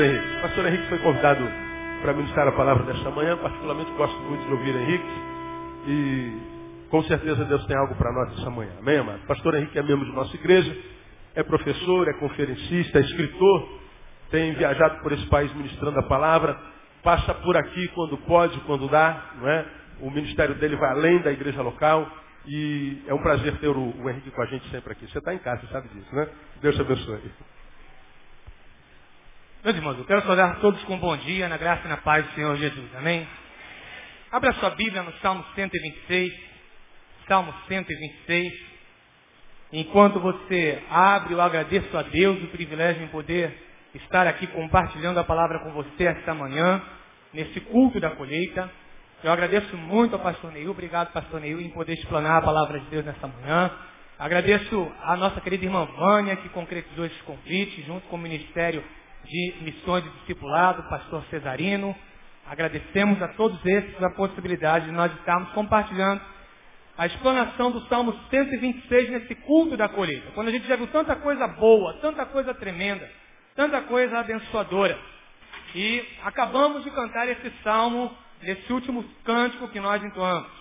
pastor Henrique. O pastor Henrique foi convidado para ministrar a palavra desta manhã. Particularmente gosto muito de ouvir Henrique. E com certeza Deus tem algo para nós esta manhã. Amém, amado? Pastor Henrique é membro de nossa igreja. É professor, é conferencista, é escritor. Tem viajado por esse país ministrando a palavra. Passa por aqui quando pode, quando dá. Não é? O ministério dele vai além da igreja local. E é um prazer ter o, o Henrique com a gente sempre aqui. Você está em casa, sabe disso, né? Deus te abençoe. Meus irmãos, eu quero saudar todos com um bom dia, na graça e na paz do Senhor Jesus. Amém? Abra sua Bíblia no Salmo 126. Salmo 126. Enquanto você abre, eu agradeço a Deus o privilégio em poder estar aqui compartilhando a palavra com você esta manhã, nesse culto da colheita. Eu agradeço muito ao pastor Neil, obrigado pastor Neil em poder explanar a palavra de Deus nesta manhã. Agradeço a nossa querida irmã Vânia, que concretizou esse convite, junto com o Ministério de Missões de Discipulado, pastor Cesarino. Agradecemos a todos esses a possibilidade de nós estarmos compartilhando a explanação do Salmo 126 nesse culto da colheita. Quando a gente já viu tanta coisa boa, tanta coisa tremenda, tanta coisa abençoadora. E acabamos de cantar esse salmo nesse último cântico que nós entoamos.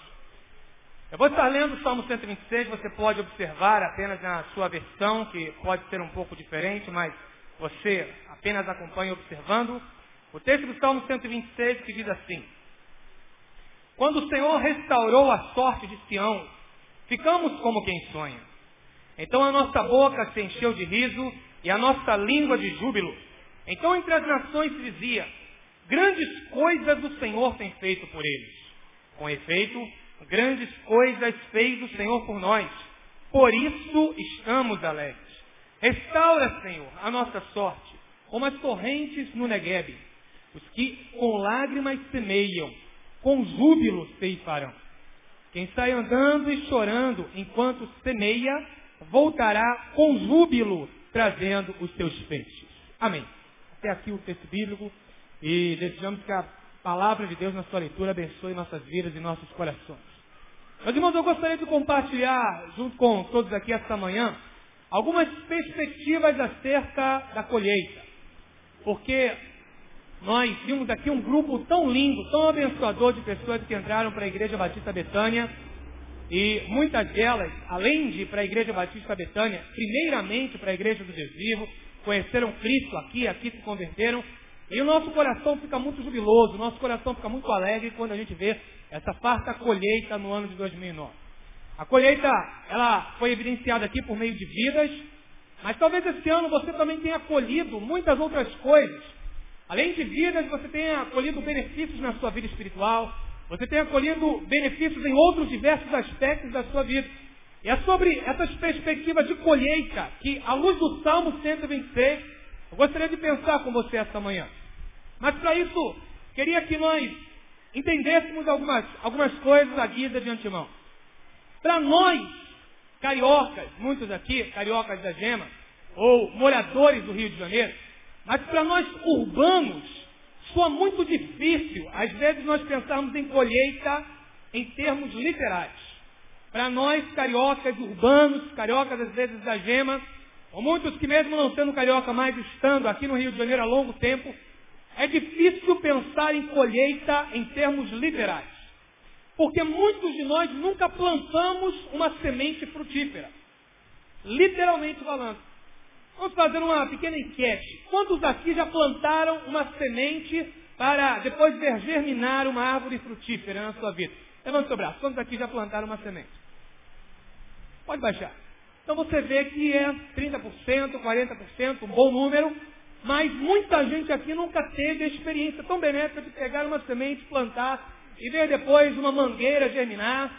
Eu vou estar lendo o Salmo 126, você pode observar apenas na sua versão, que pode ser um pouco diferente, mas você apenas acompanha observando. O texto do Salmo 126 que diz assim: Quando o Senhor restaurou a sorte de Sião, ficamos como quem sonha. Então a nossa boca se encheu de riso e a nossa língua de júbilo. Então entre as nações se dizia: Grandes coisas o Senhor tem feito por eles. Com efeito, grandes coisas fez o Senhor por nós. Por isso estamos alegres. Restaura, Senhor, a nossa sorte, como as torrentes no Negueb. Os que com lágrimas semeiam, com júbilo ceifarão. Quem sai andando e chorando enquanto semeia, voltará com júbilo, trazendo os seus peixes. Amém. Até aqui o texto bíblico e desejamos que a palavra de Deus na sua leitura abençoe nossas vidas e nossos corações. Meus irmãos, eu gostaria de compartilhar, junto com todos aqui esta manhã, algumas perspectivas acerca da colheita. Porque nós vimos aqui um grupo tão lindo, tão abençoador de pessoas que entraram para a Igreja Batista Betânia. E muitas delas, além de para a Igreja Batista Betânia, primeiramente para a Igreja do Deus Vivo, conheceram Cristo aqui, aqui se converteram. E o nosso coração fica muito jubiloso, o nosso coração fica muito alegre quando a gente vê essa farta colheita no ano de 2009. A colheita, ela foi evidenciada aqui por meio de vidas, mas talvez esse ano você também tenha colhido muitas outras coisas. Além de vidas, você tenha colhido benefícios na sua vida espiritual, você tenha colhido benefícios em outros diversos aspectos da sua vida. E é sobre essas perspectivas de colheita que, à luz do Salmo 126, eu gostaria de pensar com você esta manhã. Mas para isso, queria que nós entendêssemos algumas, algumas coisas guisa de antemão. Para nós, cariocas, muitos aqui, cariocas da Gema, ou moradores do Rio de Janeiro, mas para nós urbanos, soa muito difícil, às vezes, nós pensarmos em colheita em termos literais. Para nós, cariocas urbanos, cariocas às vezes da Gema, ou muitos que mesmo não sendo carioca, mas estando aqui no Rio de Janeiro há longo tempo, é difícil pensar em colheita em termos literais. Porque muitos de nós nunca plantamos uma semente frutífera. Literalmente falando. Vamos fazer uma pequena enquete. Quantos aqui já plantaram uma semente para depois ver germinar uma árvore frutífera na sua vida? Levanta o seu braço. Quantos aqui já plantaram uma semente? Pode baixar. Então você vê que é 30%, 40%, um bom número, mas muita gente aqui nunca teve a experiência tão benéfica de pegar uma semente, plantar e ver depois uma mangueira germinar,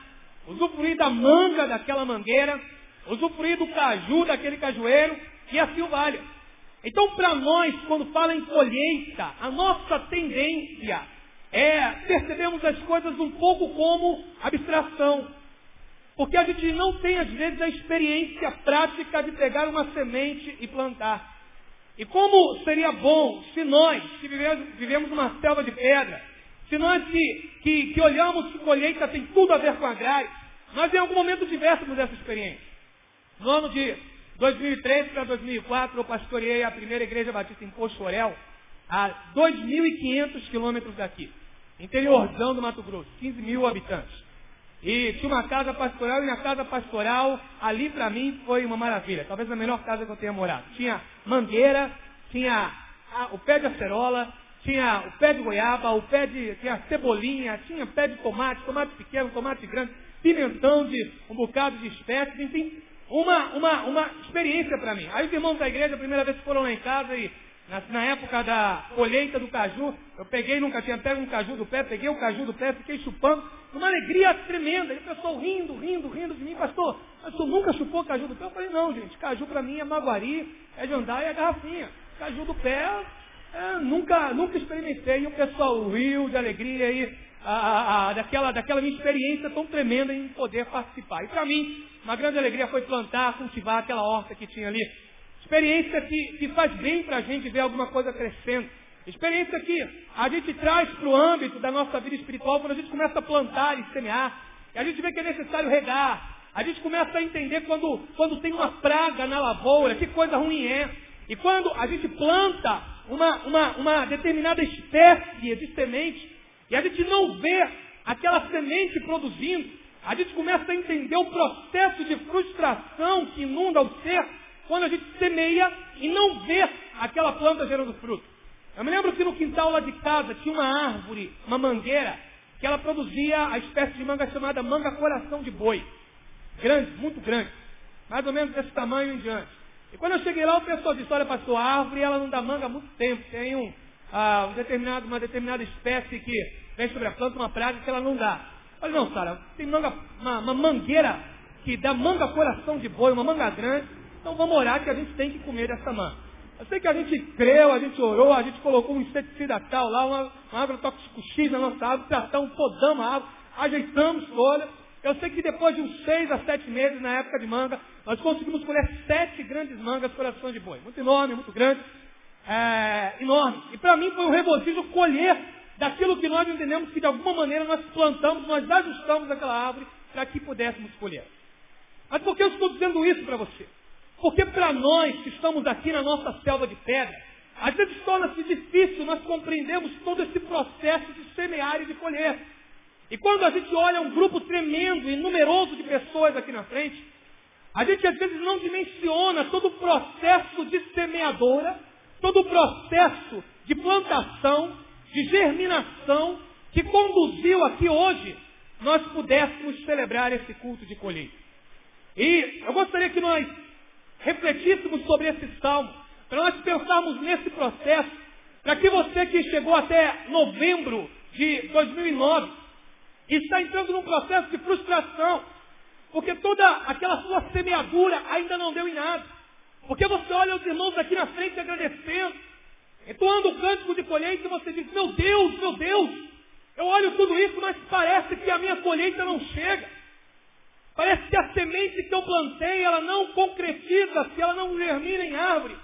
usufruir da manga daquela mangueira, usufruir do caju daquele cajueiro e assim o vale. Então, para nós, quando fala em colheita, a nossa tendência é percebemos as coisas um pouco como abstração. Porque a gente não tem, às vezes, a experiência prática de pegar uma semente e plantar. E como seria bom se nós, que vivemos, vivemos uma selva de pedra, se nós que, que, que olhamos que colheita tem tudo a ver com agrário, nós em algum momento tivéssemos essa experiência. No ano de 2003 para 2004, eu pastoreei a primeira igreja batista em Orel, a 2.500 quilômetros daqui. Interiorzão do Mato Grosso, 15 mil habitantes. E tinha uma casa pastoral, e a casa pastoral, ali para mim, foi uma maravilha. Talvez a melhor casa que eu tenha morado. Tinha mangueira, tinha a, o pé de acerola, tinha o pé de goiaba, o pé de. tinha cebolinha, tinha pé de tomate, tomate pequeno, tomate grande, pimentão de um bocado de espécies, enfim, uma, uma, uma experiência para mim. Aí os irmãos da igreja, a primeira vez que foram lá em casa e na, na, época da colheita do caju, eu peguei, nunca tinha pego um caju do pé, peguei o caju do pé, fiquei chupando, uma alegria tremenda. E o pessoal rindo, rindo, rindo de mim, pastor, mas tu nunca chupou caju do pé? Eu falei, não, gente, caju para mim é maguari, é jandar e é garrafinha. Caju do pé, é, nunca, nunca experimentei. E o pessoal riu de alegria e a, a, daquela, daquela minha experiência tão tremenda em poder participar. E para mim, uma grande alegria foi plantar, cultivar aquela horta que tinha ali Experiência que, que faz bem para a gente ver alguma coisa crescendo. Experiência que a gente traz para o âmbito da nossa vida espiritual quando a gente começa a plantar e semear. E a gente vê que é necessário regar. A gente começa a entender quando, quando tem uma praga na lavoura, que coisa ruim é. E quando a gente planta uma, uma, uma determinada espécie de semente, e a gente não vê aquela semente produzindo, a gente começa a entender o processo de frustração que inunda o ser quando a gente semeia e não vê aquela planta gerando fruto. Eu me lembro que no quintal lá de casa tinha uma árvore, uma mangueira, que ela produzia a espécie de manga chamada manga coração de boi. Grande, muito grande. Mais ou menos desse tamanho em diante. E quando eu cheguei lá, o pessoal disse, olha pastor, a árvore ela não dá manga há muito tempo. Tem um, ah, um determinado, uma determinada espécie que vem sobre a planta, uma praga que ela não dá. Falei, não, Sara, tem manga, uma, uma mangueira que dá manga coração de boi, uma manga grande, então vamos orar que a gente tem que comer dessa manga. Eu sei que a gente creu, a gente orou, a gente colocou um inseticida tal lá, uma, uma agrotóxico X na nossa árvore, tratamos, podamos a árvore, ajeitamos folha. Eu sei que depois de uns seis a sete meses, na época de manga, nós conseguimos colher sete grandes mangas coração de boi. Muito enorme, muito grande, é, enorme. E para mim foi um regozijo colher daquilo que nós entendemos que de alguma maneira nós plantamos, nós ajustamos aquela árvore para que pudéssemos colher. Mas por que eu estou dizendo isso para você? Porque para nós que estamos aqui na nossa selva de pedra, às vezes torna-se difícil nós compreendermos todo esse processo de semear e de colher. E quando a gente olha um grupo tremendo e numeroso de pessoas aqui na frente, a gente às vezes não dimensiona todo o processo de semeadora, todo o processo de plantação, de germinação, que conduziu aqui hoje nós pudéssemos celebrar esse culto de colheita. E eu gostaria que nós refletíssemos sobre esse salmo, para nós pensarmos nesse processo, para que você que chegou até novembro de 2009 e está entrando num processo de frustração, porque toda aquela sua semeadura ainda não deu em nada. Porque você olha os irmãos aqui na frente agradecendo, entoando o cântico de colheita e você diz, meu Deus, meu Deus, eu olho tudo isso, mas parece que a minha colheita não chega. Parece que a semente que eu plantei, ela não concretiza se ela não germina em árvore.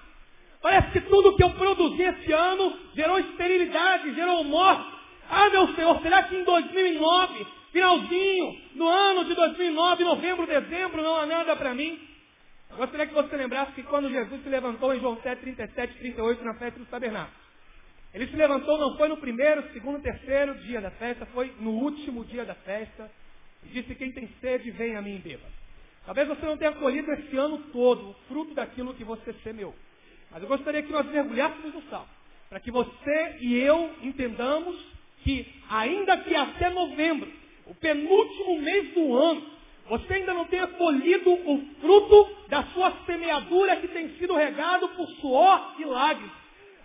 Parece que tudo que eu produzi esse ano gerou esterilidade, gerou morte. Ah, meu Senhor, será que em 2009, finalzinho do ano de 2009, novembro, dezembro, não há nada para mim? Eu gostaria que você lembrasse que quando Jesus se levantou em João 7, 37, 38, na festa do tabernáculo. Ele se levantou não foi no primeiro, segundo, terceiro dia da festa, foi no último dia da festa, disse: Quem tem sede, vem a mim e beba. Talvez você não tenha colhido esse ano todo o fruto daquilo que você semeou. Mas eu gostaria que nós mergulhássemos no salmo, para que você e eu entendamos que, ainda que até novembro, o penúltimo mês do ano, você ainda não tenha colhido o fruto da sua semeadura que tem sido regado por suor e lágrimas.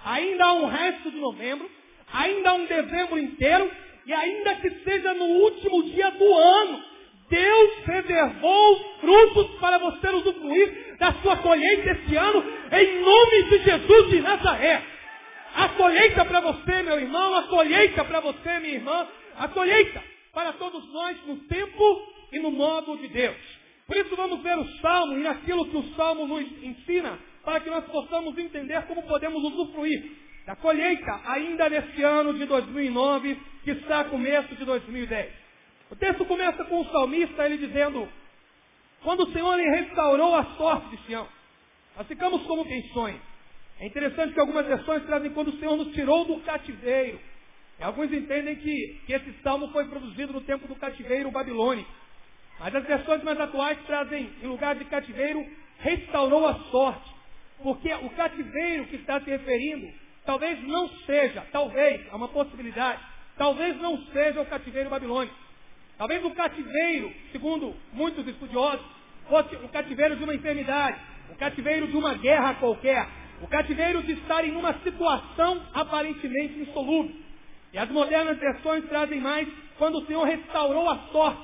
Ainda há um resto de novembro, ainda há um dezembro inteiro, e ainda que seja no último dia do ano, Deus reservou frutos para você usufruir da sua colheita esse ano, em nome de Jesus de Nazaré. A colheita para você, meu irmão, a colheita para você, minha irmã, a colheita para todos nós no tempo e no modo de Deus. Por isso vamos ver o Salmo e aquilo que o Salmo nos ensina, para que nós possamos entender como podemos usufruir da colheita ainda nesse ano de 2009, que está começo de 2010. O texto começa com o salmista, ele dizendo, quando o Senhor restaurou a sorte de Sião, nós ficamos como quem sonha. É interessante que algumas versões trazem quando o Senhor nos tirou do cativeiro. Alguns entendem que, que esse salmo foi produzido no tempo do cativeiro babilônico. Mas as versões mais atuais trazem, em lugar de cativeiro, restaurou a sorte. Porque o cativeiro que está se referindo, talvez não seja, talvez, há uma possibilidade, talvez não seja o cativeiro babilônico. Talvez o cativeiro, segundo muitos estudiosos, fosse o cativeiro de uma enfermidade, o cativeiro de uma guerra qualquer, o cativeiro de estar em uma situação aparentemente insolúvel. E as modernas versões trazem mais quando o Senhor restaurou a sorte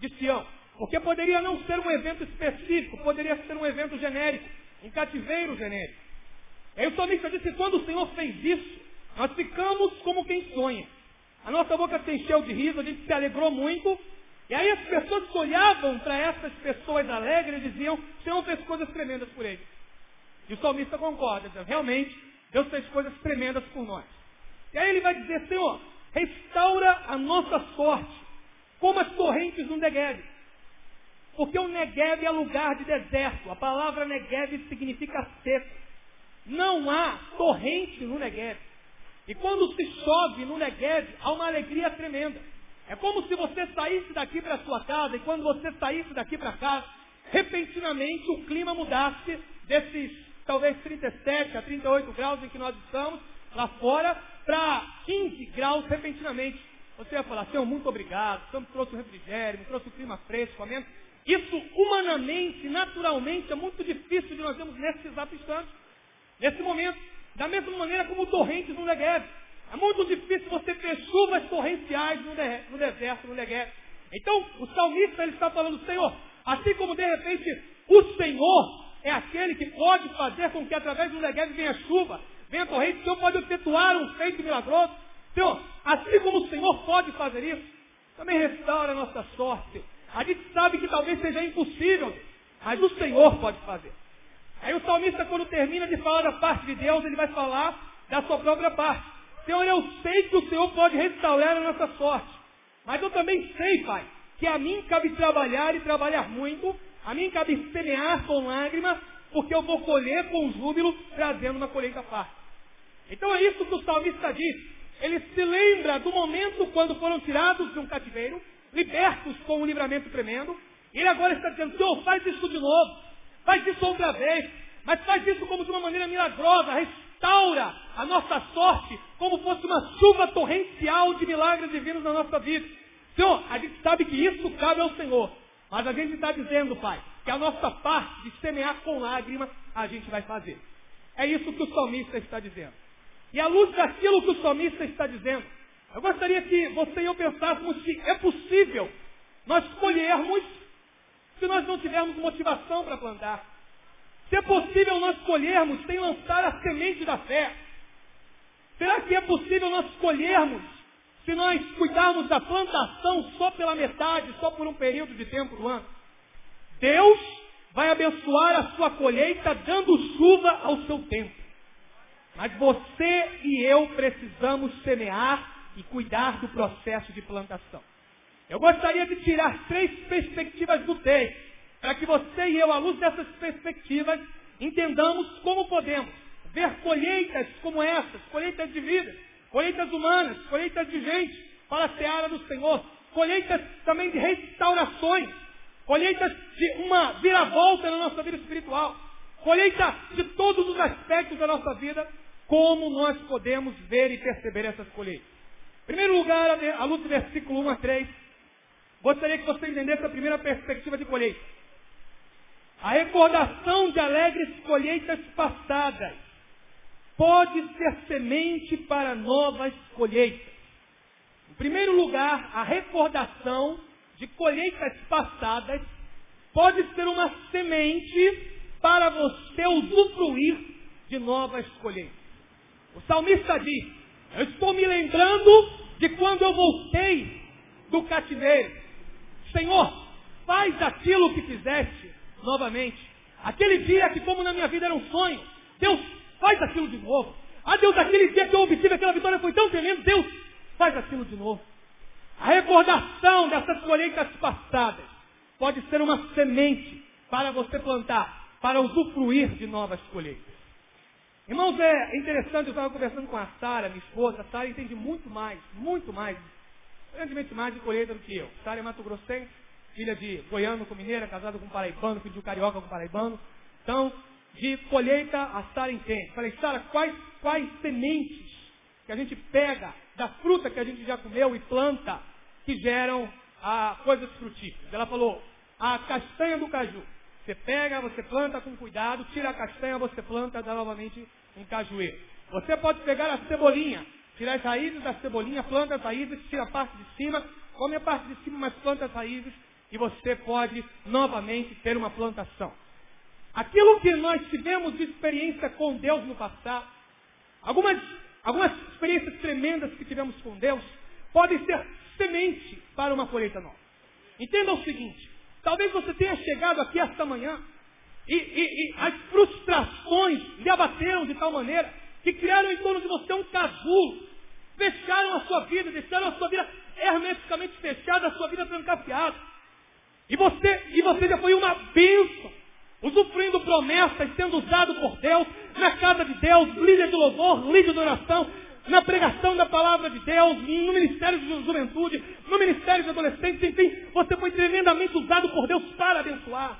de Sião. Porque poderia não ser um evento específico, poderia ser um evento genérico, um cativeiro genérico. E aí o salmista disse, quando o Senhor fez isso, nós ficamos como quem sonha. A nossa boca se encheu de riso, a gente se alegrou muito. E aí as pessoas olhavam para essas pessoas alegres diziam, o Senhor fez coisas tremendas por eles. E o salmista concorda, diz, realmente, Deus fez coisas tremendas por nós. E aí ele vai dizer, Senhor, restaura a nossa sorte, como as torrentes no Negev. Porque o Negev é lugar de deserto. A palavra Negev significa seco. Não há torrente no Negev. E quando se chove no Negev, há uma alegria tremenda. É como se você saísse daqui para sua casa e quando você saísse daqui para casa, repentinamente o clima mudasse desses talvez 37 a 38 graus em que nós estamos, lá fora, para 15 graus repentinamente. Você vai falar, Senhor, muito obrigado, Senhor me trouxe o refrigério, me trouxe o clima fresco, amém? Isso, humanamente, naturalmente, é muito difícil de nós vermos nesse exato instante, nesse momento. Da mesma maneira como torrentes no Negev. É muito difícil você ter chuvas torrenciais no, de, no deserto, no Negev. Então, o salmista ele está falando, Senhor, assim como de repente o Senhor é aquele que pode fazer com que através do Negev venha chuva, venha corrente. O Senhor pode efetuar um feito milagroso. Senhor, assim como o Senhor pode fazer isso, também restaura a nossa sorte. A gente sabe que talvez seja impossível, mas o Senhor pode fazer. Aí o salmista, quando termina de falar da parte de Deus, ele vai falar da sua própria parte. Senhor, eu sei que o Senhor pode restaurar a nossa sorte. Mas eu também sei, Pai, que a mim cabe trabalhar e trabalhar muito a mim cabe semear com lágrimas, porque eu vou colher com júbilo, trazendo uma colheita farta. Então é isso que o salmista diz. Ele se lembra do momento quando foram tirados de um cativeiro, libertos com um livramento tremendo. Ele agora está dizendo, Senhor, faz isso de novo. Faz isso outra vez. Mas faz isso como de uma maneira milagrosa. Restaura a nossa sorte como fosse uma chuva torrencial de milagres divinos na nossa vida. Senhor, a gente sabe que isso cabe ao Senhor. Mas a gente está dizendo, Pai, que a nossa parte de semear com lágrimas, a gente vai fazer. É isso que o salmista está dizendo. E à luz daquilo que o salmista está dizendo, eu gostaria que você e eu pensássemos se é possível nós colhermos se nós não tivermos motivação para plantar. Se é possível nós colhermos sem lançar a semente da fé. Será que é possível nós colhermos se nós cuidarmos da plantação só pela metade, só por um período de tempo do ano, Deus vai abençoar a sua colheita dando chuva ao seu tempo. Mas você e eu precisamos semear e cuidar do processo de plantação. Eu gostaria de tirar três perspectivas do texto, para que você e eu, à luz dessas perspectivas, entendamos como podemos ver colheitas como essas, colheitas de vida, colheitas humanas, colheitas de gente para a seara do Senhor, colheitas também de restaurações, colheitas de uma viravolta na nossa vida espiritual, colheita de todos os aspectos da nossa vida, como nós podemos ver e perceber essas colheitas. Em primeiro lugar, à luz do versículo 1 a 3, gostaria que você entendesse a primeira perspectiva de colheita. A recordação de alegres colheitas passadas pode ser semente para novas colheitas. Em primeiro lugar, a recordação de colheitas passadas pode ser uma semente para você usufruir de novas colheitas. O salmista diz: Eu estou me lembrando de quando eu voltei do cativeiro. Senhor, faz aquilo que fizeste novamente. Aquele dia que, como na minha vida era um sonho, Deus faz aquilo de novo. Ah, Deus, aquele dia que eu obtive aquela vitória foi tão tremendo, Deus, faz aquilo de novo. A recordação dessas colheitas passadas pode ser uma semente para você plantar, para usufruir de novas colheitas. Irmãos, é interessante, eu estava conversando com a Sara, minha esposa. A Sara entende muito mais, muito mais, grandemente mais de colheita do que eu. Sara é Mato Grossense, filha de goiano com mineira, casada com paraibano, filho de um carioca com paraibano. Então, de colheita, a Sara entende. Falei, Sara, quais, quais sementes que a gente pega da fruta que a gente já comeu e planta que geram ah, coisas frutíferas? Ela falou, a castanha do caju. Você pega, você planta com cuidado, tira a castanha, você planta, dá novamente um cajueiro. Você pode pegar a cebolinha, tirar as raízes da cebolinha, planta as raízes, tira a parte de cima, come a parte de cima, mas planta as raízes e você pode novamente ter uma plantação. Aquilo que nós tivemos de experiência com Deus no passado, algumas, algumas experiências tremendas que tivemos com Deus, podem ser semente para uma colheita nova. Entenda o seguinte, talvez você tenha chegado aqui esta manhã e, e, e as frustrações lhe abateram de tal maneira que criaram em torno de você um casulo, fecharam a sua vida, deixaram a sua vida hermeticamente fechada, a sua vida trancafiada. E você, e você já foi uma bênção, usufruindo promessas, sendo usado por Deus, na casa de Deus, líder de louvor, líder de oração, na pregação da palavra de Deus, no ministério de juventude, no ministério de adolescentes, enfim, você foi tremendamente usado por Deus para abençoar.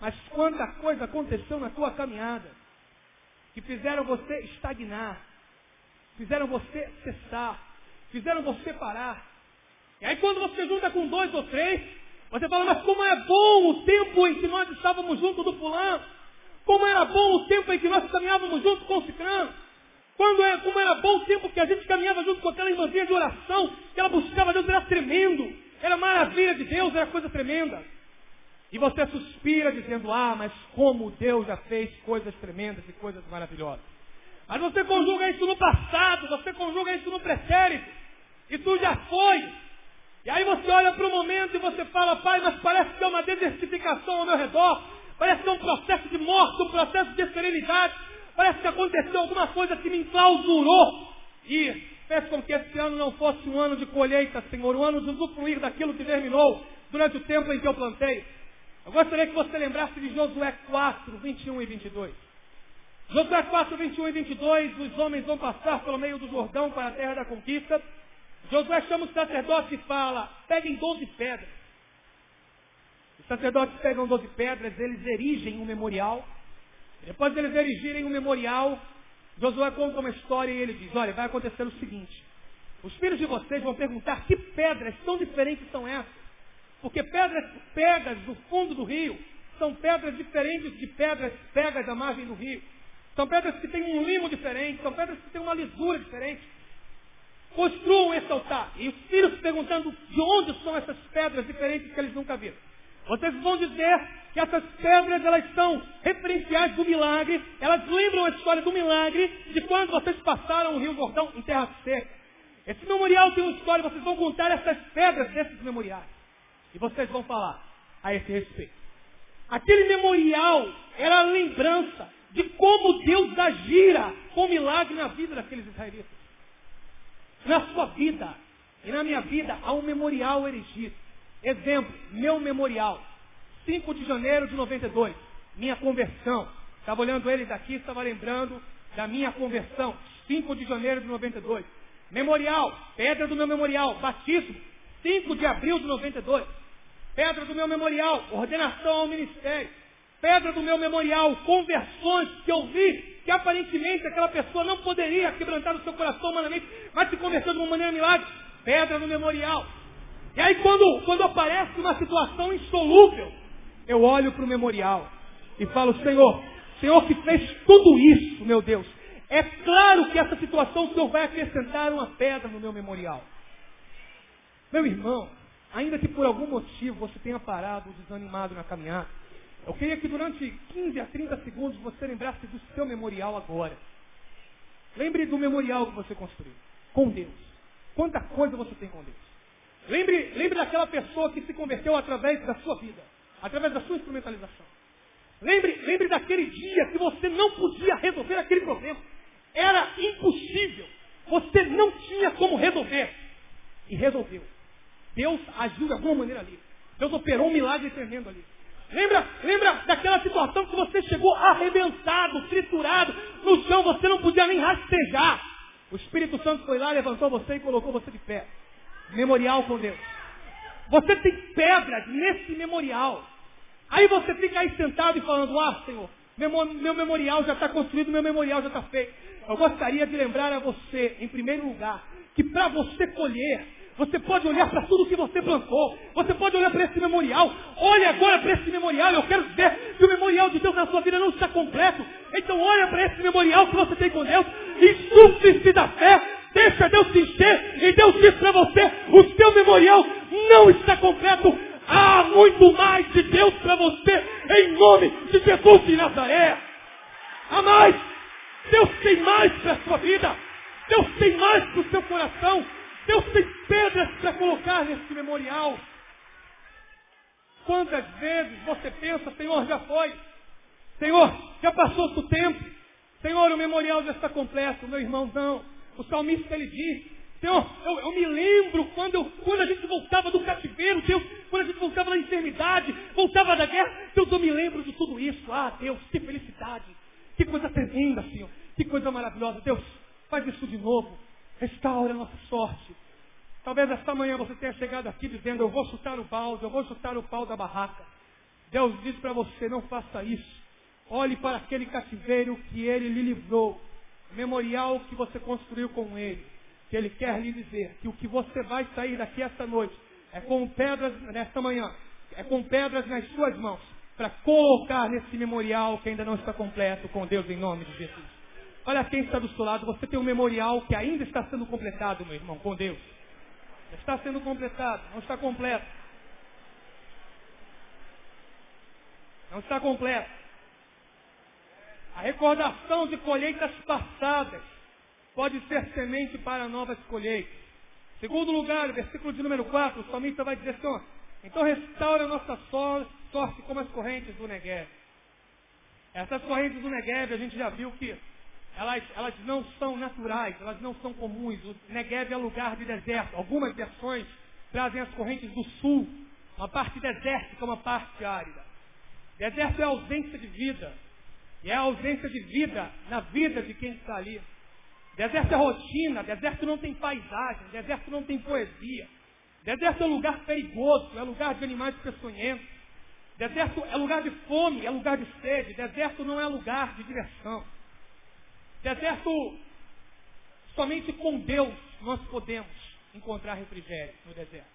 Mas quanta coisa aconteceu na tua caminhada que fizeram você estagnar, fizeram você cessar, fizeram você parar. E aí quando você junta com dois ou três, você fala, mas como é bom o tempo em que nós estávamos junto do fulano, como era bom o tempo em que nós caminhávamos junto com o ciclano, quando é, como era bom o tempo que a gente caminhava junto com aquela irmãzinha de oração, que ela buscava Deus, era tremendo, era maravilha de Deus, era coisa tremenda. E você suspira dizendo, ah, mas como Deus já fez coisas tremendas e coisas maravilhosas. Mas você conjuga isso no passado, você conjuga isso no pretérito. Isso já foi. E aí você olha para o momento e você fala, pai, mas parece que é uma desertificação ao meu redor. Parece que é um processo de morte, um processo de esterilidade. Parece que aconteceu alguma coisa que me enclausurou. E fez com que esse ano não fosse um ano de colheita, Senhor, um ano de usufruir daquilo que terminou durante o tempo em que eu plantei. Eu gostaria que você lembrasse de Josué 4, 21 e 22. Josué 4, 21 e 22, os homens vão passar pelo meio do Jordão para a terra da conquista. Josué chama os sacerdotes e fala, peguem 12 pedras. Os sacerdotes pegam 12 pedras, eles erigem um memorial. Depois de eles erigirem um memorial, Josué conta uma história e ele diz, olha, vai acontecer o seguinte. Os filhos de vocês vão perguntar que pedras tão diferentes são essas. Porque pedras pegas do fundo do rio são pedras diferentes de pedras pegas da margem do rio. São pedras que têm um limo diferente, são pedras que têm uma lisura diferente. Construam esse altar. E os filhos perguntando de onde são essas pedras diferentes que eles nunca viram. Vocês vão dizer que essas pedras elas são referenciais do milagre, elas lembram a história do milagre de quando vocês passaram o Rio Jordão em terra seca. Esse memorial tem uma história, vocês vão contar essas pedras desses memoriais. E vocês vão falar a esse respeito. Aquele memorial era a lembrança de como Deus agira com milagre na vida daqueles israelitas. Na sua vida e na minha vida há um memorial erigido. Exemplo, meu memorial. 5 de janeiro de 92, minha conversão. Estava olhando ele daqui, estava lembrando da minha conversão. 5 de janeiro de 92. Memorial, pedra do meu memorial, batismo. 5 de abril de 92. Pedra do meu memorial, ordenação ao ministério. Pedra do meu memorial, conversões que eu vi que aparentemente aquela pessoa não poderia quebrantar o seu coração humanamente, mas se converteu de uma maneira milagre. Pedra no memorial. E aí quando, quando aparece uma situação insolúvel, eu olho para o memorial e falo, Senhor, Senhor que fez tudo isso, meu Deus, é claro que essa situação o Senhor vai acrescentar uma pedra no meu memorial. Meu irmão, ainda que por algum motivo você tenha parado desanimado na caminhada, eu queria que durante 15 a 30 segundos você lembrasse do seu memorial agora. Lembre do memorial que você construiu com Deus. Quanta coisa você tem com Deus. Lembre, lembre daquela pessoa que se converteu através da sua vida, através da sua instrumentalização. Lembre, lembre daquele dia que você não podia resolver aquele problema. Era impossível. Você não tinha como resolver. E resolveu. Deus agiu de alguma maneira ali. Deus operou um milagre tremendo ali. Lembra, lembra daquela situação que você chegou arrebentado, triturado, no chão, você não podia nem rastejar. O Espírito Santo foi lá, levantou você e colocou você de pé. Memorial com Deus. Você tem pedras nesse memorial. Aí você fica aí sentado e falando, ah, Senhor, meu, memorial já está construído, meu memorial já está feito. Eu gostaria de lembrar a você, em primeiro lugar, que para você colher, você pode olhar para tudo que você plantou. Você pode olhar para esse memorial. Olhe agora para esse memorial. Eu quero dizer que o memorial de Deus na sua vida não está completo. Então olha para esse memorial que você tem com Deus e supre-se da fé. Deixa Deus te encher. E Deus diz para você, o seu memorial não está completo. Há muito mais de Deus para você em nome de Jesus de Nazaré. Há mais. Deus tem mais para a sua vida. Deus tem mais para o seu coração. Deus tem pedras para colocar nesse memorial. Quantas vezes você pensa, Senhor, já foi. Senhor, já passou o tempo. Senhor, o memorial já está completo. Meu irmão, não. O salmista, ele diz, Senhor, eu, eu me lembro quando, eu, quando a gente voltava do cativeiro, Deus, quando a gente voltava da enfermidade, voltava da guerra, Deus, eu me lembro de tudo isso. Ah, Deus, que felicidade. Que coisa tremenda, Senhor. Que coisa maravilhosa. Deus, faz isso de novo. Restaura a nossa sorte. Talvez esta manhã você tenha chegado aqui dizendo, eu vou chutar o balde, eu vou chutar o pau da barraca. Deus diz para você, não faça isso. Olhe para aquele cativeiro que ele lhe livrou. Memorial que você construiu com ele. Que ele quer lhe dizer que o que você vai sair daqui esta noite é com pedras, nesta manhã, é com pedras nas suas mãos, para colocar nesse memorial que ainda não está completo com Deus em nome de Jesus. Olha quem está do seu lado, você tem um memorial que ainda está sendo completado, meu irmão, com Deus. Está sendo completado, não está completo. Não está completo. A recordação de colheitas passadas pode ser semente para novas colheitas. Segundo lugar, versículo de número 4, o salmista vai dizer assim, então restaura a nossa sorte como as correntes do Negev. Essas correntes do Negev, a gente já viu que elas, elas não são naturais, elas não são comuns. O Negev é lugar de deserto. Algumas versões trazem as correntes do sul, uma parte desértica, uma parte árida. Deserto é ausência de vida. E é a ausência de vida na vida de quem está ali. Deserto é rotina, deserto não tem paisagem, deserto não tem poesia. Deserto é lugar perigoso, é lugar de animais peçonhentos. Deserto é lugar de fome, é lugar de sede. Deserto não é lugar de diversão. Deserto, somente com Deus nós podemos encontrar refrigério no deserto.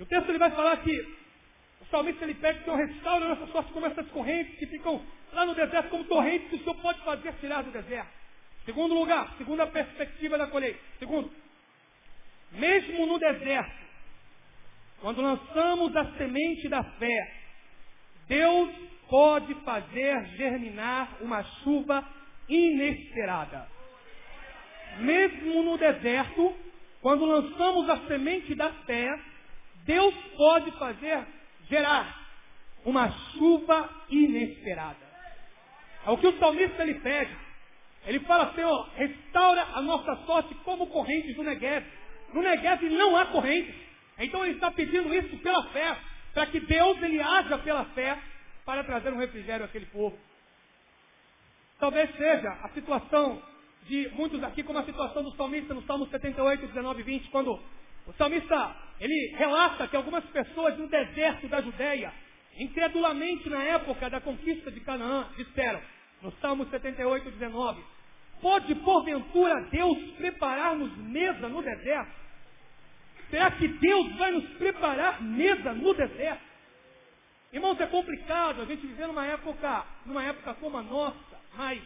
O texto ele vai falar que o salmista ele pede que o restaure a nossa sorte como essas correntes que ficam lá no deserto como torrentes que o Senhor pode fazer tirar do deserto. Segundo lugar, segunda perspectiva da colheita. Segundo, mesmo no deserto, quando lançamos a semente da fé, Deus pode fazer germinar uma chuva inesperada. Mesmo no deserto, quando lançamos a semente da fé, Deus pode fazer gerar uma chuva inesperada. É o que o salmista ele pede. Ele fala, Senhor, restaura a nossa sorte como correntes do Negev. No Negev não há correntes. Então ele está pedindo isso pela fé, para que Deus ele haja pela fé para trazer um refrigério àquele povo. Talvez seja a situação de muitos aqui, como a situação do salmista no Salmo 78, 19 e 20, quando o salmista, ele relata que algumas pessoas no deserto da Judéia, incredulamente na época da conquista de Canaã, disseram, no Salmo 78, 19, pode porventura Deus preparar-nos mesa no deserto? Será que Deus vai nos preparar mesa no deserto? Irmãos, é complicado a gente viver numa época, numa época como a nossa, mas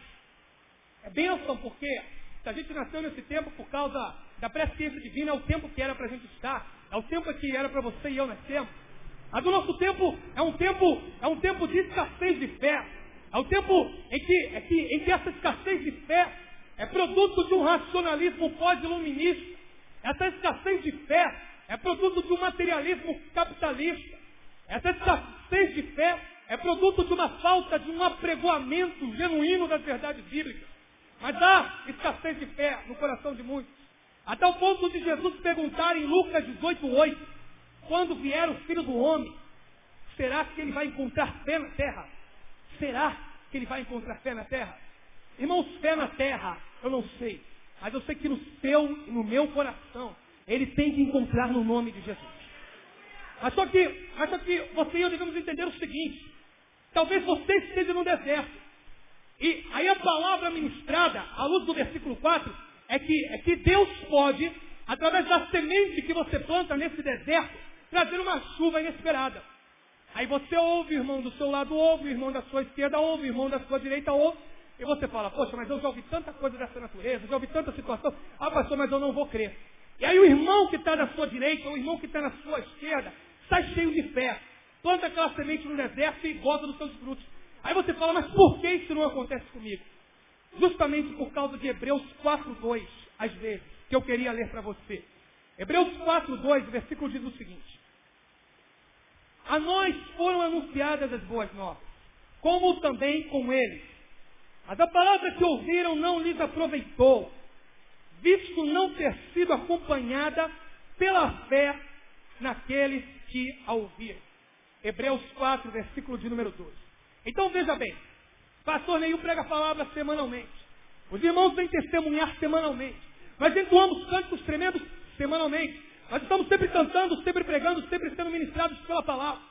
é bênção porque se a gente nasceu nesse tempo por causa da presciência divina, é o tempo que era para a gente estar, é o tempo que era para você e eu nascermos. Mas o nosso tempo é um tempo, é um tempo de escassez de fé. É o tempo em que, é que, em que essa escassez de fé é produto de um racionalismo pós-iluminista. Essa escassez de fé é produto de um materialismo capitalista. Essa escassez de fé é produto de uma falta de um apregoamento genuíno das verdades bíblicas. Mas há escassez de fé no coração de muitos. Até o ponto de Jesus perguntar em Lucas 18,8, quando vier o Filho do Homem, será que ele vai encontrar fé na terra? Será que ele vai encontrar fé na terra? Irmãos, fé na terra, eu não sei. Mas eu sei que no seu no meu coração, ele tem que encontrar no nome de Jesus. Mas só que, mas só que você e eu devemos entender o seguinte. Talvez você esteja no deserto. E aí a palavra ministrada, à luz do versículo 4, é que, é que Deus pode, através da semente que você planta nesse deserto, trazer uma chuva inesperada. Aí você ouve, o irmão do seu lado ouve, o irmão da sua esquerda ouve, o irmão da sua direita ouve. E você fala, poxa, mas eu já ouvi tanta coisa dessa natureza, já ouvi tanta situação. Ah, pastor, mas eu não vou crer. E aí o irmão que está na sua direita, o irmão que está na sua esquerda, sai cheio de fé. Planta aquela semente no deserto e goza dos seus frutos. Aí você fala, mas por que isso não acontece comigo? Justamente por causa de Hebreus 4.2, às vezes, que eu queria ler para você. Hebreus 4.2, o versículo diz o seguinte. A nós foram anunciadas as boas novas, como também com eles. Mas a palavra que ouviram não lhes aproveitou, visto não ter sido acompanhada pela fé naqueles que a ouviram. Hebreus 4, versículo de número 12. Então veja bem, pastor Neil prega a palavra semanalmente. Os irmãos vêm testemunhar semanalmente. Nós entoamos cantos tremendos semanalmente. Nós estamos sempre cantando, sempre pregando, sempre sendo ministrados pela palavra.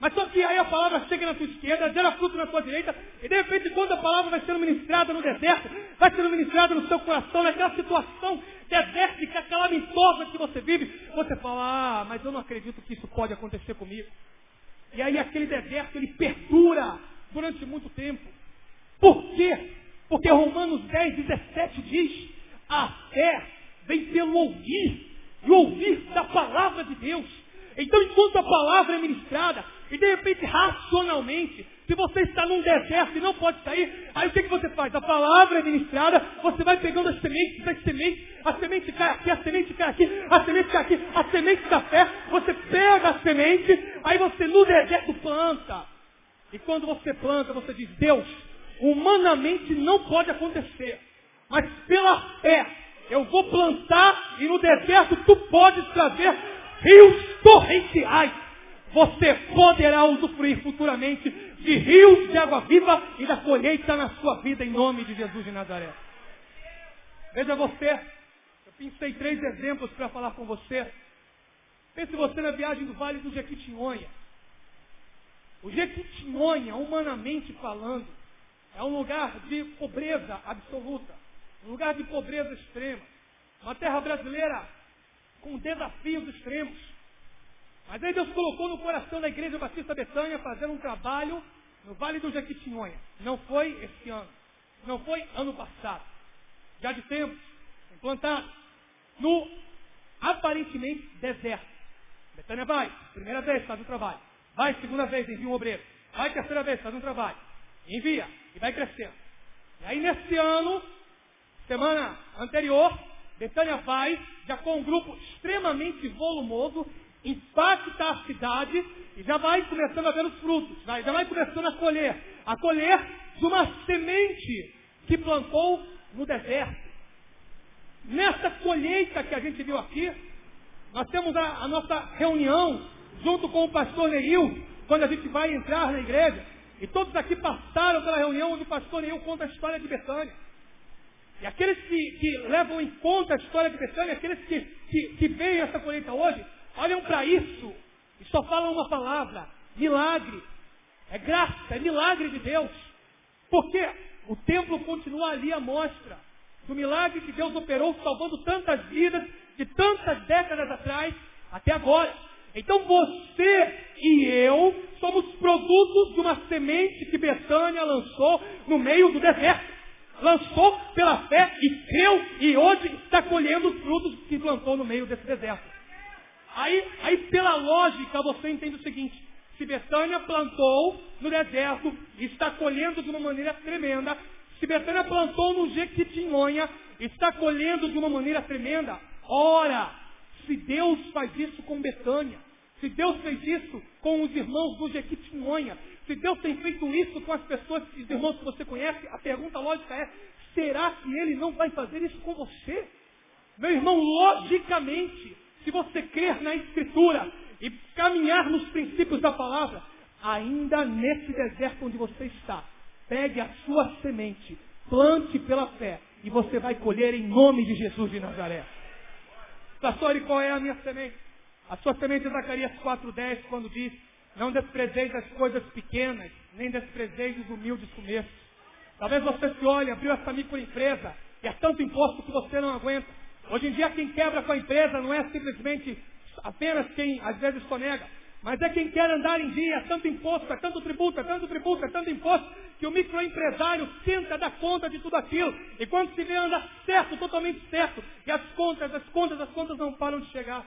Mas só que aí a palavra chega na tua esquerda, gera fruto na tua direita, e de repente quando a palavra vai sendo ministrada no deserto, vai sendo ministrada no seu coração, naquela situação desértica, calamitosa que você vive, você fala, ah, mas eu não acredito que isso pode acontecer comigo. E aí aquele deserto, ele perdura durante muito tempo. Por quê? Porque Romanos 10, 17 diz, a fé vem pelo ouvir, e ouvir da palavra de Deus. Então, enquanto a palavra é ministrada, e de repente, racionalmente, se você está num deserto e não pode sair, aí o que, que você faz? A palavra é ministrada, você vai pegando as sementes, as sementes, a semente cai aqui, a semente cai aqui, a semente cai aqui, a semente da fé, você pega a semente, aí você no deserto planta. E quando você planta, você diz, Deus, humanamente não pode acontecer, mas pela fé, eu vou plantar e no deserto tu podes trazer rios torrenciais. Você poderá usufruir futuramente de rios de água viva e da colheita na sua vida em nome de Jesus de Nazaré. Veja você, eu pensei três exemplos para falar com você. Pense você na viagem do Vale do Jequitinhonha. O Jequitinhonha, humanamente falando, é um lugar de pobreza absoluta, um lugar de pobreza extrema. Uma terra brasileira com desafios extremos. Mas aí Deus colocou no coração da Igreja Batista Betânia fazer um trabalho no Vale do Jequitinhonha. Não foi esse ano. Não foi ano passado. Já de tempo, implantado. No aparentemente deserto. Betânia vai, primeira vez faz um trabalho. Vai, segunda vez, envia um obreiro. Vai, terceira vez, faz um trabalho. Envia. E vai crescendo. E aí nesse ano, semana anterior, Betânia vai, já com um grupo extremamente volumoso, impacta a cidade e já vai começando a ver os frutos, já, vai começando a colher. A colher de uma semente que plantou no deserto. Nessa colheita que a gente viu aqui, nós temos a, a nossa reunião junto com o pastor Neil, quando a gente vai entrar na igreja. E todos aqui passaram pela reunião onde o pastor Neil conta a história de Betânia. E aqueles que, que, levam em conta a história de Betânia, aqueles que, que, que veem essa colheita hoje, olham para isso e só falam uma palavra: milagre. É graça, é milagre de Deus. Porque o templo continua ali à mostra do milagre que Deus operou, salvando tantas vidas de tantas décadas atrás até agora. Então você e eu somos produtos de uma semente que Betânia lançou no meio do deserto lançou pela fé e creu e hoje está colhendo os frutos que plantou no meio desse deserto. Aí, aí pela lógica você entende o seguinte, se Betânia plantou no deserto e está colhendo de uma maneira tremenda, se Betânia plantou no Jequitinhonha e está colhendo de uma maneira tremenda, ora, se Deus faz isso com Betânia, se Deus fez isso com os irmãos do Jequitinhonha, se Deus tem feito isso com as pessoas, os irmãos que você conhece, a pergunta lógica é, será que Ele não vai fazer isso com você? Meu irmão, logicamente, se você crer na Escritura e caminhar nos princípios da palavra, ainda nesse deserto onde você está, pegue a sua semente, plante pela fé, e você vai colher em nome de Jesus de Nazaré. Pastor, e qual é a minha semente? A sua semente é Zacarias 4,10, quando diz, não desprezeis as coisas pequenas, nem desprezeis os humildes começos. Talvez você se olhe, abriu essa microempresa, e é tanto imposto que você não aguenta. Hoje em dia quem quebra com a empresa não é simplesmente apenas quem às vezes sonega, mas é quem quer andar em dia, é tanto imposto, é tanto tributo, é tanto tributo, é tanto imposto, que o microempresário tenta dar conta de tudo aquilo. E quando se vê anda certo, totalmente certo, e as contas, as contas, as contas não param de chegar.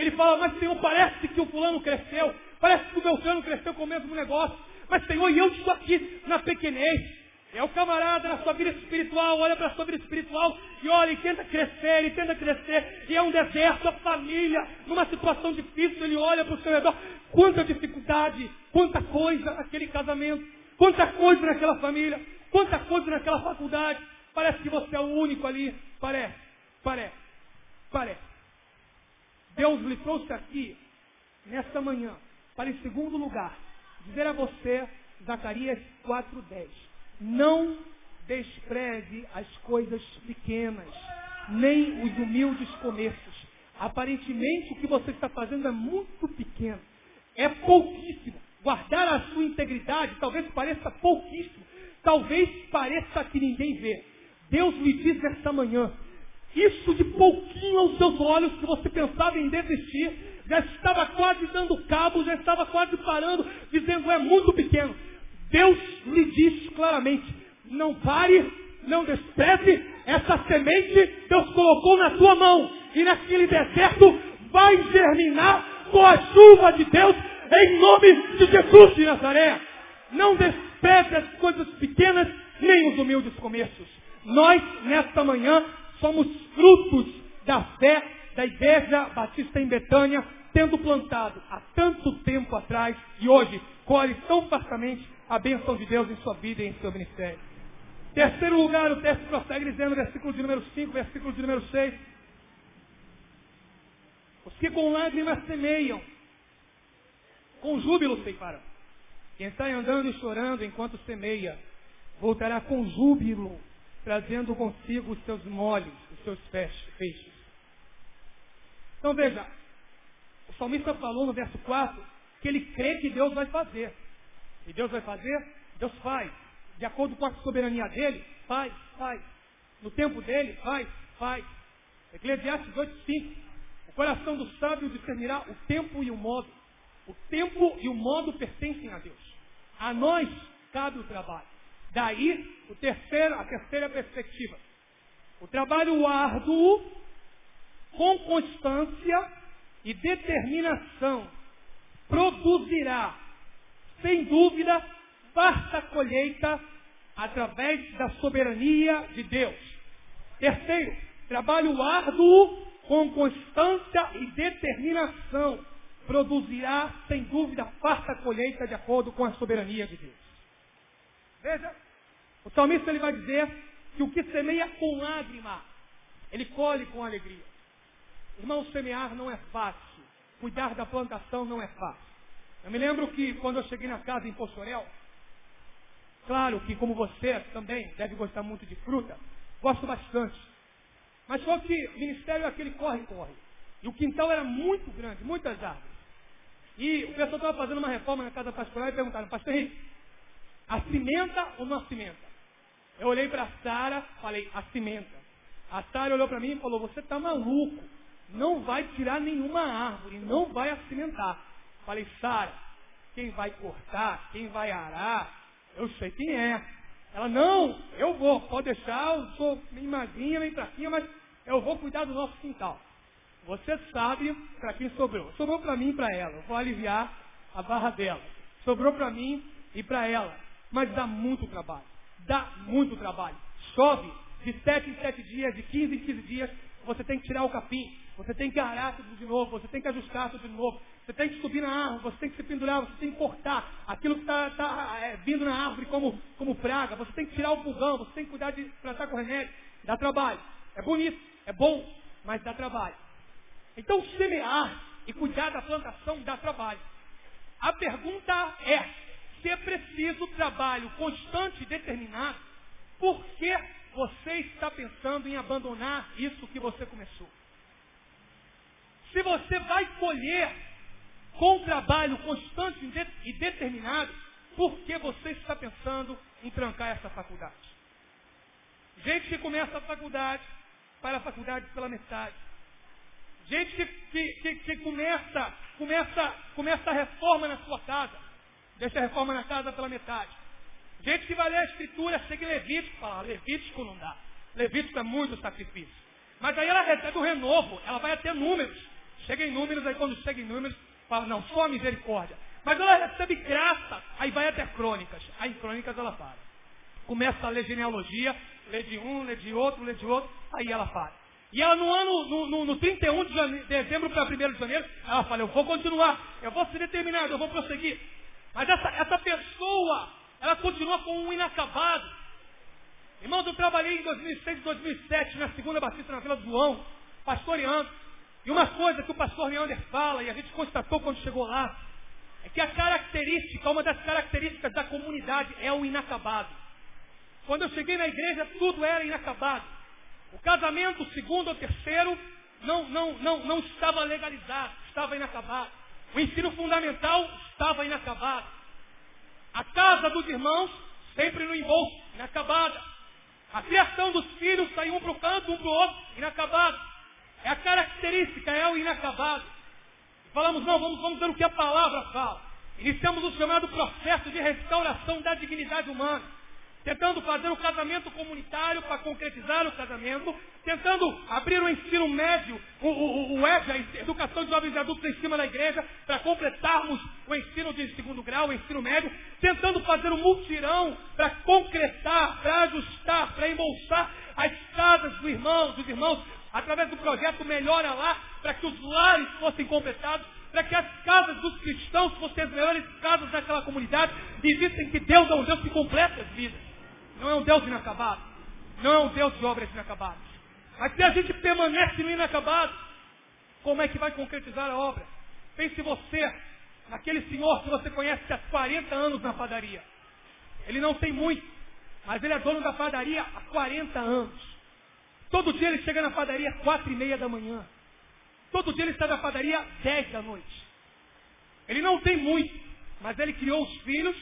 Ele fala, mas Senhor, parece que o fulano cresceu, parece que o Beltrano cresceu com o mesmo negócio. Mas Senhor, e eu estou aqui na pequenez. É o camarada na sua vida espiritual, olha para a sua vida espiritual e olha e tenta crescer, e tenta crescer, e é um deserto, a família, numa situação difícil, ele olha para o seu redor, quanta dificuldade, quanta coisa naquele casamento, quanta coisa naquela família, quanta coisa naquela faculdade, parece que você é o único ali, parece, parece, parece. Deus lhe trouxe aqui, nesta manhã, para em segundo lugar, dizer a você, Zacarias 4,10. Não despreze as coisas pequenas, nem os humildes começos. Aparentemente o que você está fazendo é muito pequeno. É pouquíssimo. Guardar a sua integridade talvez pareça pouquíssimo. Talvez pareça que ninguém vê. Deus me diz esta manhã, isso de pouquinho aos seus olhos, que você pensava em desistir, já estava quase dando cabo, já estava quase parando, dizendo é muito pequeno. Deus lhe diz claramente, não pare, não despreze, essa semente Deus colocou na tua mão, e naquele deserto vai germinar com a chuva de Deus, em nome de Jesus de Nazaré. Não despreze as coisas pequenas, nem os humildes começos. Nós, nesta manhã, somos frutos da fé da Igreja Batista em Betânia, tendo plantado há tanto tempo atrás e hoje colhe tão fartamente a bênção de Deus em sua vida e em seu ministério. Terceiro lugar, o texto prossegue dizendo, versículo de número 5, versículo de número 6. Os que com lágrimas semeiam, com júbilo ceifarão. Quem está andando e chorando enquanto semeia, voltará com júbilo trazendo consigo os seus moles, os seus peixes. Então veja, o salmista falou no verso 4 que ele crê que Deus vai fazer. E Deus vai fazer? Deus faz. De acordo com a soberania dele, faz, faz. No tempo dele, faz, faz. Eclesiastes 8,5. O coração do sábio discernirá o tempo e o modo. O tempo e o modo pertencem a Deus. A nós cabe o trabalho. Daí o terceiro, a terceira perspectiva. O trabalho árduo, com constância e determinação, produzirá, sem dúvida, vasta colheita através da soberania de Deus. Terceiro, trabalho árduo, com constância e determinação, produzirá, sem dúvida, farta colheita de acordo com a soberania de Deus. Veja, o salmista ele vai dizer que o que semeia com lágrima, ele colhe com alegria. Irmão, semear não é fácil. Cuidar da plantação não é fácil. Eu me lembro que quando eu cheguei na casa em Poçorel, claro que como você também deve gostar muito de fruta, gosto bastante. Mas só que o ministério é aquele corre-corre. E o quintal era muito grande, muitas árvores. E o pessoal estava fazendo uma reforma na casa pastoral e perguntaram, pastor Henrique, a cimenta ou não a cimenta? Eu olhei para Sara, falei, a cimenta. A Sara olhou para mim e falou, você está maluco. Não vai tirar nenhuma árvore, não vai acimentar. Falei, Sara, quem vai cortar, quem vai arar, eu sei quem é. Ela, não, eu vou, pode deixar, eu sou bem magrinha, bem fraquinha, mas eu vou cuidar do nosso quintal. Você sabe para quem sobrou. Sobrou para mim e para ela. Eu vou aliviar a barra dela. Sobrou para mim e para ela. Mas dá muito trabalho. Dá muito trabalho. Chove de sete em sete dias, de 15 em 15 dias. Você tem que tirar o capim. Você tem que arar tudo de novo. Você tem que ajustar tudo de novo. Você tem que subir na árvore. Você tem que se pendurar. Você tem que cortar aquilo que está tá, é, vindo na árvore como, como praga. Você tem que tirar o pulgão. Você tem que cuidar de tratar com remédio. Dá trabalho. É bonito. É bom. Mas dá trabalho. Então semear e cuidar da plantação dá trabalho. a pergunta é, se é preciso trabalho constante e determinado, por que você está pensando em abandonar isso que você começou? Se você vai colher com trabalho constante e determinado, por que você está pensando em trancar essa faculdade? Gente que começa a faculdade, para a faculdade pela metade. Gente que, que, que, que começa, começa, começa a reforma na sua casa, deixa a reforma na casa pela metade. Gente que vai ler a escritura, segue Levítico, fala, Levítico não dá. Levítico é muito sacrifício. Mas aí ela recebe o renovo, ela vai até números. Chega em números, aí quando chega em números, fala, não, só misericórdia. Mas ela recebe graça, aí vai até crônicas. Aí em crônicas ela para. Começa a ler genealogia, lê de um, lê de outro, lê de outro, aí ela para. E ela no ano, no, no, no 31 de dezembro para 1 de janeiro, ela fala, eu vou continuar, eu vou ser determinado, eu vou prosseguir. Mas essa, essa pessoa, ela continua com um inacabado. Irmãos, eu trabalhei em 2006 e 2007 na segunda batista na Vila do João, pastoreando. E uma coisa que o pastor Leander fala, e a gente constatou quando chegou lá, é que a característica, uma das características da comunidade é o inacabado. Quando eu cheguei na igreja, tudo era inacabado. O casamento, segundo ou terceiro, não, não, não, não estava legalizado, estava inacabado. O ensino fundamental estava inacabado. A casa dos irmãos, sempre no embolso, inacabada. A criação dos filhos saiu um para o canto, um para o outro, inacabado. É a característica, é o inacabado. Falamos, não, vamos, vamos ver o que a palavra fala. Iniciamos o chamado processo de restauração da dignidade humana. Tentando fazer o casamento comunitário para concretizar o casamento, tentando abrir o ensino médio, o, o, o EJA, Educação de Jovens e Adultos em cima da igreja, para completarmos o ensino de segundo grau, o ensino médio, tentando fazer um multirão para concretar, para ajustar, para embolsar as casas dos irmãos, dos irmãos, através do projeto Melhora Lá, para que os lares fossem completados, para que as casas dos cristãos fossem as melhores casas daquela comunidade, e que Deus é um Deus que completa as vidas. Não é um Deus inacabado. Não é um Deus de obras inacabadas. Mas se a gente permanece no inacabado, como é que vai concretizar a obra? Pense você, naquele senhor que você conhece há 40 anos na padaria. Ele não tem muito, mas ele é dono da padaria há 40 anos. Todo dia ele chega na padaria às quatro e meia da manhã. Todo dia ele está na padaria às dez da noite. Ele não tem muito, mas ele criou os filhos,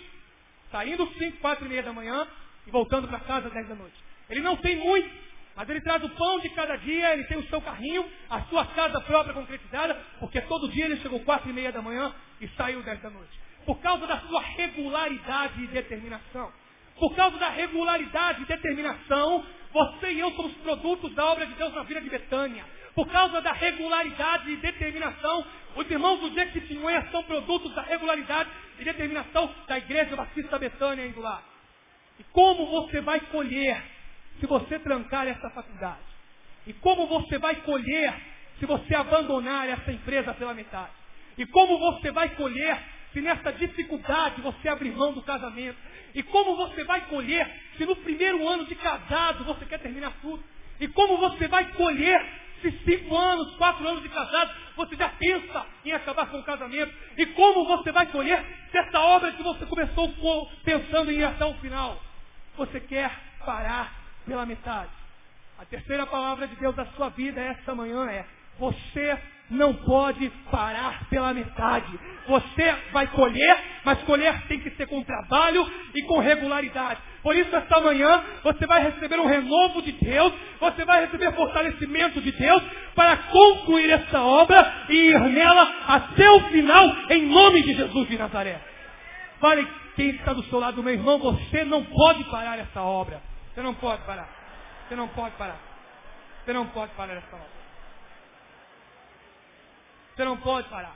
saindo cinco, quatro e meia da manhã e voltando para casa às dez da noite. Ele não tem muito, mas ele traz o pão de cada dia, ele tem o seu carrinho, a sua casa própria concretizada, porque todo dia ele chegou quatro e meia da manhã e saiu dez da noite. Por causa da sua regularidade e determinação. Por causa da regularidade e determinação, você e eu somos produtos da obra de Deus na vida de Betânia. Por causa da regularidade e determinação, os irmãos do Jequitinhonha são produtos da regularidade e determinação da Igreja Batista Betânia lá. E como você vai colher se você trancar essa faculdade? E como você vai colher se você abandonar essa empresa pela metade? E como você vai colher se nessa dificuldade você abrir mão do casamento? E como você vai colher se no primeiro ano de casado você quer terminar tudo? E como você vai colher se cinco anos, quatro anos de casado, você já pensa em acabar com o casamento? E como você vai colher se essa obra que você começou pensando em ir até o final, você quer parar pela metade? A terceira palavra de Deus da sua vida essa manhã é: você não pode parar pela metade. Você vai colher, mas colher tem que ser com trabalho e com regularidade. Por isso, esta manhã, você vai receber um renovo de Deus, você vai receber fortalecimento de Deus para concluir essa obra e ir nela até o final, em nome de Jesus de Nazaré. Fale quem está do seu lado, meu irmão, você não pode parar essa obra. Você não pode parar. Você não pode parar. Você não pode parar essa obra. Você não pode parar.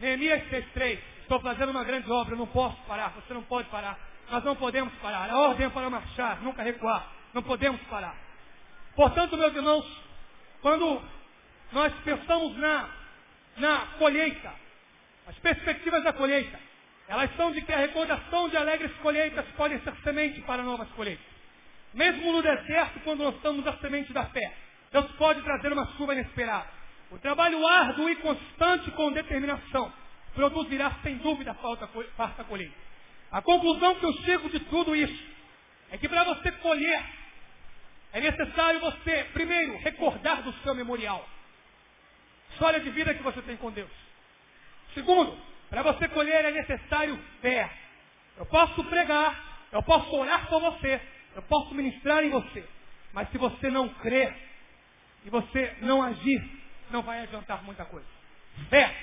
Neemias 6,3. Estou fazendo uma grande obra, não posso parar. Você não pode parar. Nós não podemos parar. A ordem é para marchar, nunca recuar. Não podemos parar. Portanto, meus irmãos, quando nós pensamos na, na colheita, as perspectivas da colheita, elas são de que a recordação de alegres colheitas pode ser semente para novas colheitas. Mesmo no deserto, quando estamos a semente da fé, Deus pode trazer uma chuva inesperada. O trabalho árduo e constante com determinação produzirá sem dúvida farta colheita. A conclusão que eu chego de tudo isso é que para você colher, é necessário você, primeiro, recordar do seu memorial. História de vida que você tem com Deus. Segundo, para você colher é necessário fé. Eu posso pregar, eu posso orar por você, eu posso ministrar em você. Mas se você não crer e você não agir, não vai adiantar muita coisa. Fé.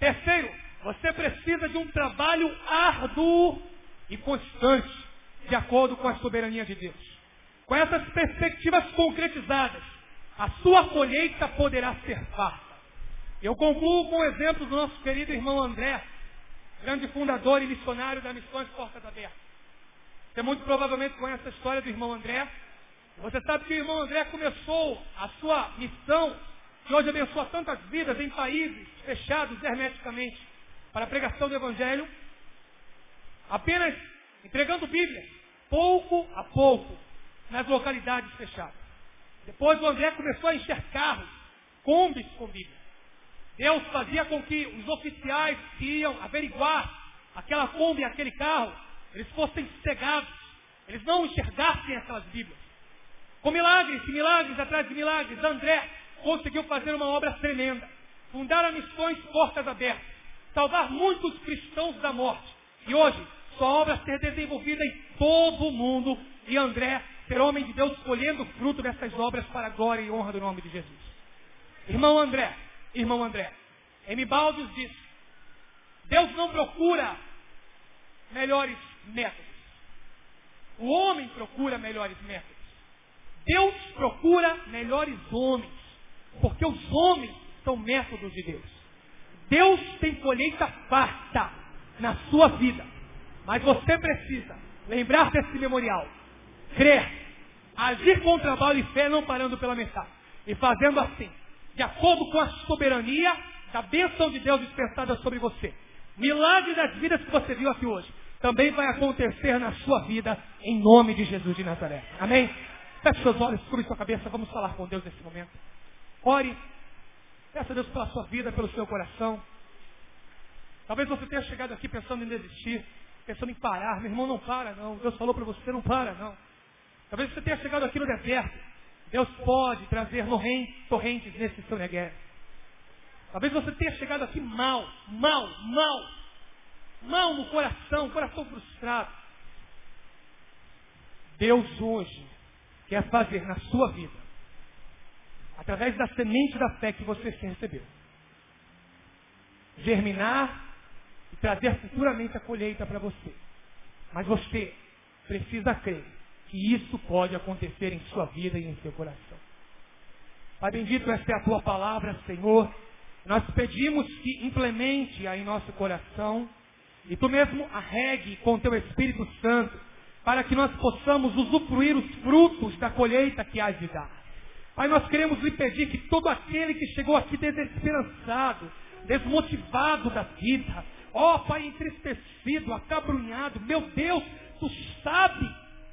Terceiro, você precisa de um trabalho árduo e constante, de acordo com a soberania de Deus. Com essas perspectivas concretizadas, a sua colheita poderá ser farta. Eu concluo com o exemplo do nosso querido irmão André, grande fundador e missionário da Missões Portas Abertas. Você muito provavelmente conhece a história do irmão André. Você sabe que o irmão André começou a sua missão, que hoje abençoa tantas vidas em países fechados hermeticamente para a pregação do Evangelho, apenas entregando Bíblias, pouco a pouco, nas localidades fechadas. Depois o André começou a encher carros, combis com Bíblia. Deus fazia com que os oficiais que iam averiguar aquela Kombi, aquele carro, eles fossem cegados. Eles não enxergassem aquelas Bíblias. Com milagres e milagres atrás de milagres, André conseguiu fazer uma obra tremenda. Fundar a missões Portas Abertas. Salvar muitos cristãos da morte. E hoje, sua obra ser desenvolvida em todo o mundo. E André ser homem de Deus colhendo fruto dessas obras para a glória e honra do nome de Jesus. Irmão André, irmão André. M. Baldos diz, Deus não procura melhores métodos. O homem procura melhores métodos. Deus procura melhores homens. Porque os homens são métodos de Deus. Deus tem colheita farta na sua vida. Mas você precisa lembrar desse memorial. Crer. Agir com trabalho e fé, não parando pela metade. E fazendo assim, de acordo com a soberania da bênção de Deus dispensada sobre você. Milagre das vidas que você viu aqui hoje também vai acontecer na sua vida em nome de Jesus de Nazaré. Amém? Feche seus olhos, cubra sua cabeça, vamos falar com Deus nesse momento. Ore, peça a Deus pela sua vida, pelo seu coração. Talvez você tenha chegado aqui pensando em desistir, pensando em parar. Meu irmão, não para não. Deus falou para você, não para não. Talvez você tenha chegado aqui no deserto, Deus pode trazer torrentes nesse seu negué. Talvez você tenha chegado aqui mal, mal, mal, mal no coração, coração frustrado. Deus hoje quer fazer na sua vida, através da semente da fé que você recebeu, germinar e trazer futuramente a colheita para você. Mas você precisa crer que isso pode acontecer em sua vida e em seu coração. Pai bendito, esta é a tua palavra, Senhor. Nós pedimos que implemente-a em nosso coração e tu mesmo arregue com teu Espírito Santo para que nós possamos usufruir os frutos da colheita que há de dar. Pai, nós queremos lhe pedir que todo aquele que chegou aqui desesperançado, desmotivado da vida, ó Pai, entristecido, acabrunhado, meu Deus, tu sabe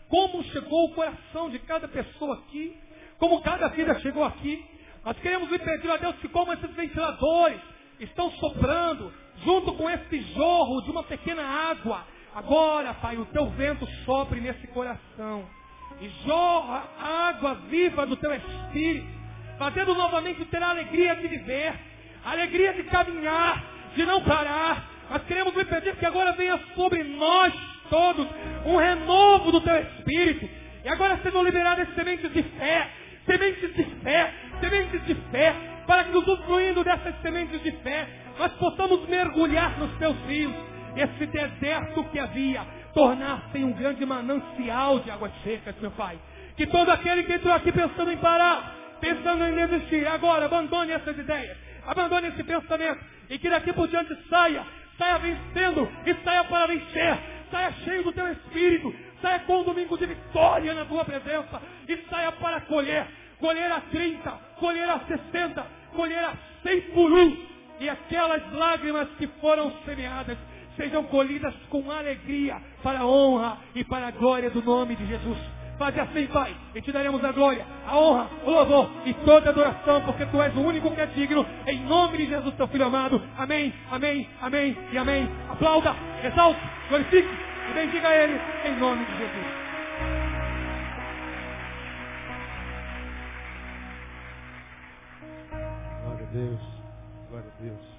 como chegou o coração de cada pessoa aqui, como cada vida chegou aqui. Nós queremos lhe pedir a Deus que como esses ventiladores estão soprando, junto com esse jorro de uma pequena água, agora, Pai, o teu vento sopre nesse coração e jorra água viva do teu espírito, fazendo novamente ter a alegria de viver, a alegria de caminhar, de não parar. Nós queremos lhe pedir que agora venha sobre nós todos um renovo do teu espírito. E agora sejam liberadas sementes de fé, sementes de fé, sementes de fé, para que usufruindo dessas sementes de fé, nós possamos mergulhar nos teus rios. Esse deserto que havia, tornar-se um grande manancial de águas secas, meu Pai. Que todo aquele que entrou aqui pensando em parar, pensando em desistir, agora abandone essas ideias, abandone esse pensamento, e que daqui por diante saia, saia vencendo e saia para vencer, saia cheio do teu espírito, saia com um domingo de vitória na tua presença. E saia para colher, colher a 30, colher a 60, colher a 100 por um. E aquelas lágrimas que foram semeadas sejam colhidas com alegria para a honra e para a glória do nome de Jesus. Faze assim, Pai, e te daremos a glória, a honra, o louvor e toda a adoração, porque Tu és o único que é digno, em nome de Jesus, Teu Filho amado. Amém, amém, amém e amém. Aplauda, exalte, glorifique e bendiga Ele, em nome de Jesus. Glória a Deus, glória a Deus.